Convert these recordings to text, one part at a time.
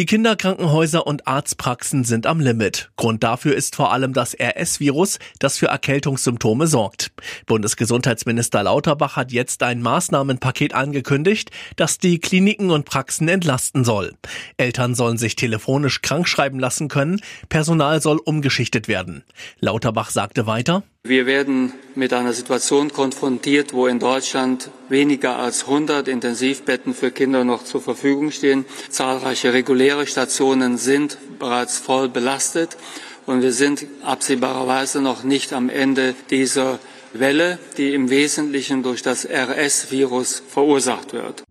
Die Kinderkrankenhäuser und Arztpraxen sind am Limit. Grund dafür ist vor allem das RS-Virus, das für Erkältungssymptome sorgt. Bundesgesundheitsminister Lauterbach hat jetzt ein Maßnahmenpaket angekündigt, das die Kliniken und Praxen entlasten soll. Eltern sollen sich telefonisch krankschreiben lassen können, Personal soll umgeschichtet werden. Lauterbach sagte weiter, wir werden mit einer Situation konfrontiert, wo in Deutschland weniger als 100 Intensivbetten für Kinder noch zur Verfügung stehen. Zahlreiche reguläre Stationen sind bereits voll belastet und wir sind absehbarerweise noch nicht am Ende dieser Welle, die im Wesentlichen durch das RS-Virus verursacht wird.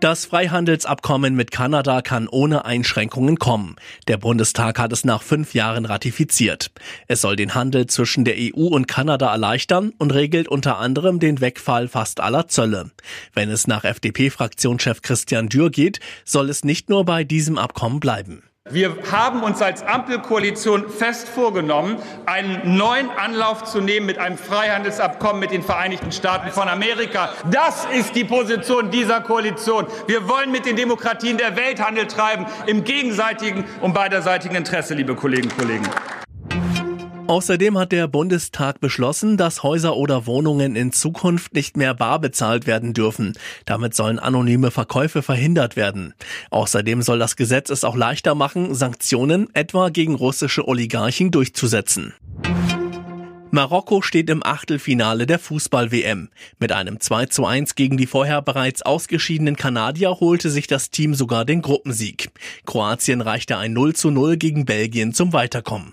Das Freihandelsabkommen mit Kanada kann ohne Einschränkungen kommen. Der Bundestag hat es nach fünf Jahren ratifiziert. Es soll den Handel zwischen der EU und Kanada erleichtern und regelt unter anderem den Wegfall fast aller Zölle. Wenn es nach FDP-Fraktionschef Christian Dürr geht, soll es nicht nur bei diesem Abkommen bleiben. Wir haben uns als Ampelkoalition fest vorgenommen, einen neuen Anlauf zu nehmen mit einem Freihandelsabkommen mit den Vereinigten Staaten von Amerika. Das ist die Position dieser Koalition. Wir wollen mit den Demokratien der Welt Handel treiben, im gegenseitigen und beiderseitigen Interesse, liebe Kolleginnen und Kollegen. Außerdem hat der Bundestag beschlossen, dass Häuser oder Wohnungen in Zukunft nicht mehr bar bezahlt werden dürfen. Damit sollen anonyme Verkäufe verhindert werden. Außerdem soll das Gesetz es auch leichter machen, Sanktionen etwa gegen russische Oligarchen durchzusetzen. Marokko steht im Achtelfinale der Fußball-WM. Mit einem 2 zu 1 gegen die vorher bereits ausgeschiedenen Kanadier holte sich das Team sogar den Gruppensieg. Kroatien reichte ein 0 zu 0 gegen Belgien zum Weiterkommen.